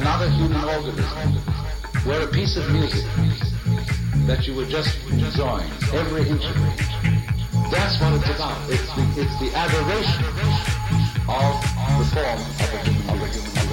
another human organism were a piece of music that you were just enjoying every inch of it. That's what it's about. It's the, it's the adoration of the form of a human being.